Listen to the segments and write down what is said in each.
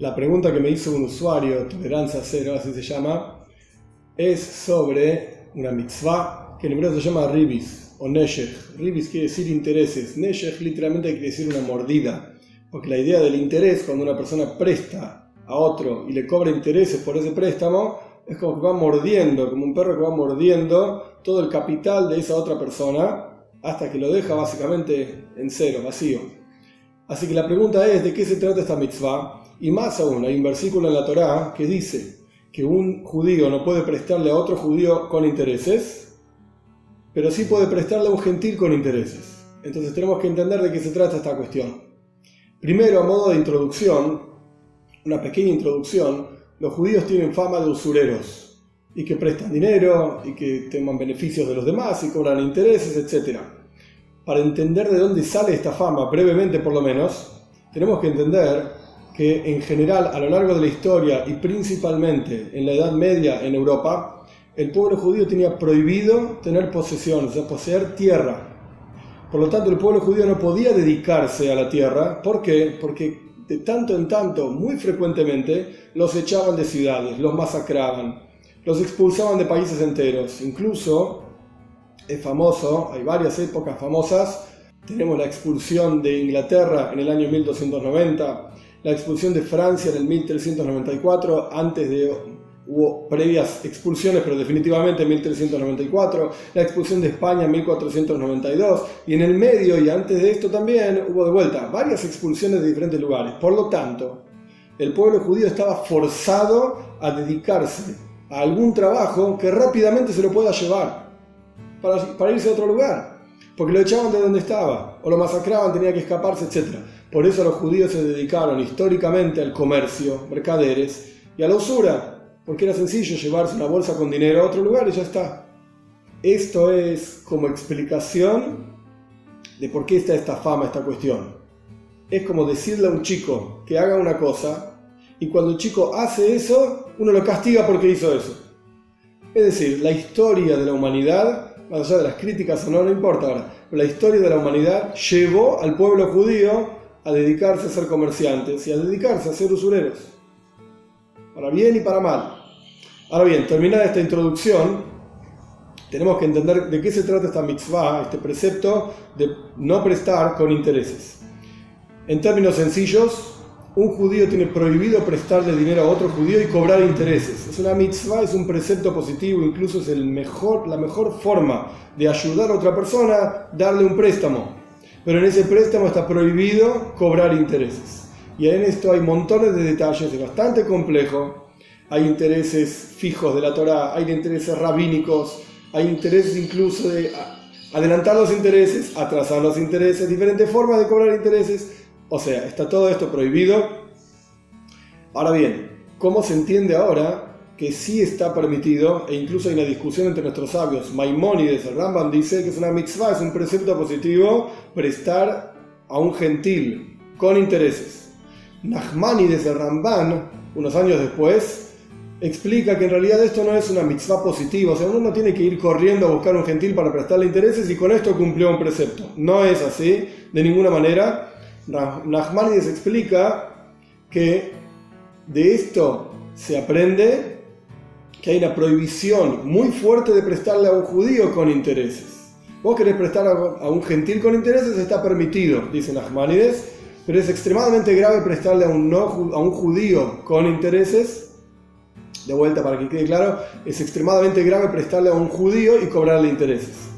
La pregunta que me hizo un usuario, Tolerancia Cero, así se llama, es sobre una mitzvah que en hebreo se llama ribis o neshech. Ribis quiere decir intereses. Neshech literalmente quiere decir una mordida. Porque la idea del interés, cuando una persona presta a otro y le cobra intereses por ese préstamo, es como que va mordiendo, como un perro que va mordiendo todo el capital de esa otra persona hasta que lo deja básicamente en cero, vacío. Así que la pregunta es, ¿de qué se trata esta mitzvah? Y más aún, hay un versículo en la Torá que dice que un judío no puede prestarle a otro judío con intereses, pero sí puede prestarle a un gentil con intereses. Entonces tenemos que entender de qué se trata esta cuestión. Primero, a modo de introducción, una pequeña introducción, los judíos tienen fama de usureros y que prestan dinero y que toman beneficios de los demás y cobran intereses, etc. Para entender de dónde sale esta fama, brevemente por lo menos, tenemos que entender que en general a lo largo de la historia y principalmente en la Edad Media en Europa, el pueblo judío tenía prohibido tener posesiones, o sea, poseer tierra. Por lo tanto, el pueblo judío no podía dedicarse a la tierra. ¿Por qué? Porque de tanto en tanto, muy frecuentemente, los echaban de ciudades, los masacraban, los expulsaban de países enteros. Incluso es famoso, hay varias épocas famosas. Tenemos la expulsión de Inglaterra en el año 1290, la expulsión de Francia en el 1394, antes de hubo previas expulsiones, pero definitivamente en 1394, la expulsión de España en 1492, y en el medio y antes de esto también hubo de vuelta varias expulsiones de diferentes lugares. Por lo tanto, el pueblo judío estaba forzado a dedicarse a algún trabajo que rápidamente se lo pueda llevar para, para irse a otro lugar, porque lo echaban de donde estaba, o lo masacraban, tenía que escaparse, etc. Por eso los judíos se dedicaron históricamente al comercio, mercaderes, y a la usura, porque era sencillo llevarse una bolsa con dinero a otro lugar y ya está. Esto es como explicación de por qué está esta fama, esta cuestión. Es como decirle a un chico que haga una cosa y cuando el chico hace eso, uno lo castiga porque hizo eso. Es decir, la historia de la humanidad, más allá de las críticas o no, no importa ahora, la historia de la humanidad llevó al pueblo judío a dedicarse a ser comerciantes y a dedicarse a ser usureros. Para bien y para mal. Ahora bien, terminada esta introducción, tenemos que entender de qué se trata esta mitzvah, este precepto de no prestar con intereses. En términos sencillos, un judío tiene prohibido prestarle dinero a otro judío y cobrar intereses. Es una mitzvah, es un precepto positivo, incluso es el mejor, la mejor forma de ayudar a otra persona, darle un préstamo. Pero en ese préstamo está prohibido cobrar intereses. Y en esto hay montones de detalles, es bastante complejo hay intereses fijos de la Torah, hay intereses rabínicos, hay intereses incluso de adelantar los intereses, atrasar los intereses, diferentes formas de cobrar intereses. O sea, está todo esto prohibido. Ahora bien, ¿cómo se entiende ahora que sí está permitido, e incluso hay una discusión entre nuestros sabios, Maimónides, el Rambam dice que es una mitzvah, es un precepto positivo prestar a un gentil con intereses. Nachmanides, el Ramban, unos años después, explica que en realidad esto no es una mitzvah positiva, o sea, uno no tiene que ir corriendo a buscar un gentil para prestarle intereses y con esto cumplió un precepto. No es así, de ninguna manera. Nachmanides explica que de esto se aprende que hay una prohibición muy fuerte de prestarle a un judío con intereses. Vos querés prestar a un gentil con intereses, está permitido, dice Nachmanides, pero es extremadamente grave prestarle a un, no, a un judío con intereses de vuelta para que quede claro, es extremadamente grave prestarle a un judío y cobrarle intereses.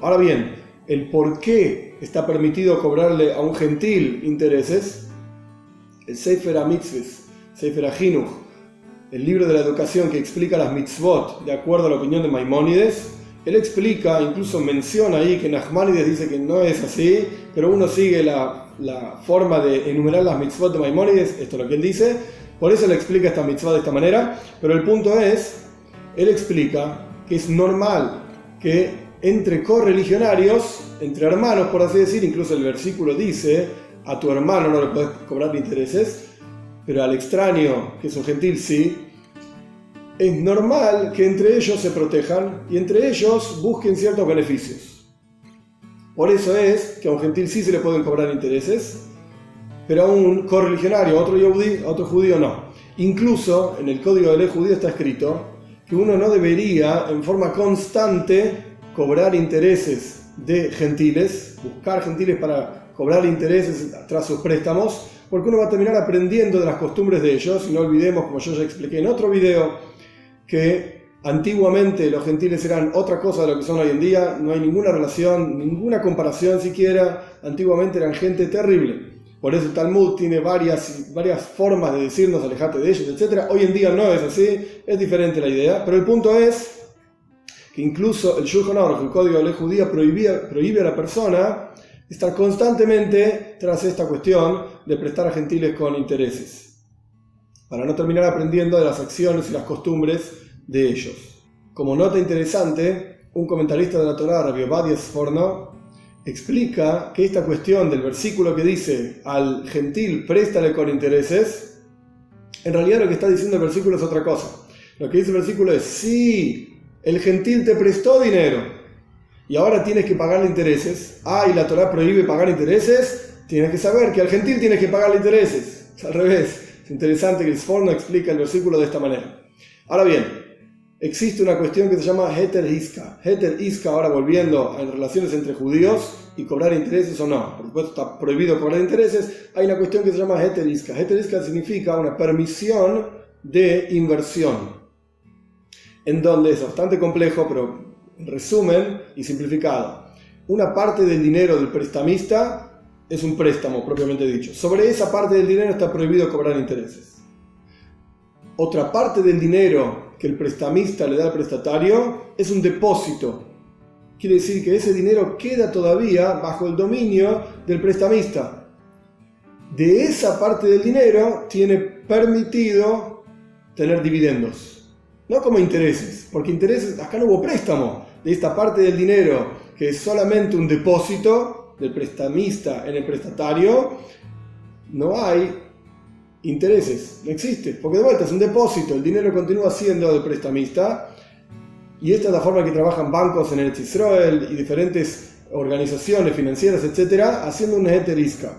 Ahora bien, el por qué está permitido cobrarle a un gentil intereses, el Sefer HaMitzvahs, Sefer HaHinuch, el libro de la educación que explica las mitzvot de acuerdo a la opinión de Maimónides, él explica, incluso menciona ahí que Nachmanides dice que no es así, pero uno sigue la, forma de enumerar las mitzvot de Maimónides, esto es lo que él dice, por eso le explica esta mitzvah de esta manera, pero el punto es, él explica que es normal que entre correligionarios, entre hermanos por así decir, incluso el versículo dice, a tu hermano no le puedes cobrar intereses, pero al extraño, que es un gentil, sí, es normal que entre ellos se protejan y entre ellos busquen ciertos beneficios. Por eso es que a un gentil sí se le pueden cobrar intereses, pero a un correligionario, a otro, a otro judío no. Incluso en el código de ley judío está escrito que uno no debería en forma constante cobrar intereses de gentiles, buscar gentiles para cobrar intereses tras sus préstamos, porque uno va a terminar aprendiendo de las costumbres de ellos. Y no olvidemos, como yo ya expliqué en otro video, que antiguamente los gentiles eran otra cosa de lo que son hoy en día, no hay ninguna relación, ninguna comparación siquiera. Antiguamente eran gente terrible. Por eso el Talmud tiene varias, varias formas de decirnos alejate de ellos, etc. Hoy en día no es así, es diferente la idea, pero el punto es que incluso el Shulchan Aruch, el código de ley judía, prohíbe a la persona estar constantemente tras esta cuestión de prestar a gentiles con intereses, para no terminar aprendiendo de las acciones y las costumbres de ellos. Como nota interesante, un comentarista de la Torah, Rabbi Obadia Sforno, explica que esta cuestión del versículo que dice al gentil préstale con intereses, en realidad lo que está diciendo el versículo es otra cosa. Lo que dice el versículo es, si el gentil te prestó dinero y ahora tienes que pagarle intereses, ah, y la Torah prohíbe pagar intereses, tienes que saber que al gentil tienes que pagarle intereses. al revés. Es interesante que el Sforno explica el versículo de esta manera. Ahora bien, existe una cuestión que se llama Heter Iska. Heter Iska, ahora volviendo en relaciones entre judíos y cobrar intereses o no. Por supuesto, está prohibido cobrar intereses. Hay una cuestión que se llama Heter Iska. Heter Iska significa una permisión de inversión, en donde es bastante complejo, pero en resumen y simplificado. Una parte del dinero del prestamista es un préstamo propiamente dicho. Sobre esa parte del dinero está prohibido cobrar intereses. Otra parte del dinero que el prestamista le da al prestatario es un depósito. Quiere decir que ese dinero queda todavía bajo el dominio del prestamista. De esa parte del dinero tiene permitido tener dividendos. No como intereses, porque intereses, acá no hubo préstamo. De esta parte del dinero, que es solamente un depósito del prestamista en el prestatario, no hay intereses, no existe, porque de vuelta es un depósito, el dinero continúa siendo del prestamista y esta es la forma que trabajan bancos en el Israel y diferentes organizaciones financieras, etcétera, haciendo una eterisca.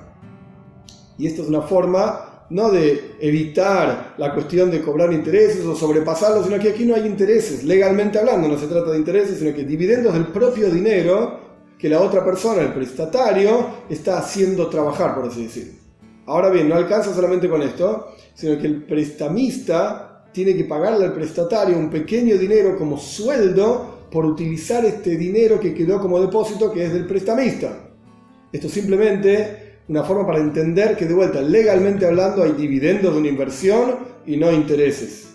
Y esta es una forma no de evitar la cuestión de cobrar intereses o sobrepasarlos, sino que aquí no hay intereses, legalmente hablando, no se trata de intereses, sino que dividendos del propio dinero que la otra persona, el prestatario, está haciendo trabajar, por así decirlo. Ahora bien, no alcanza solamente con esto, sino que el prestamista tiene que pagarle al prestatario un pequeño dinero como sueldo por utilizar este dinero que quedó como depósito que es del prestamista. Esto es simplemente una forma para entender que de vuelta, legalmente hablando, hay dividendos de una inversión y no intereses.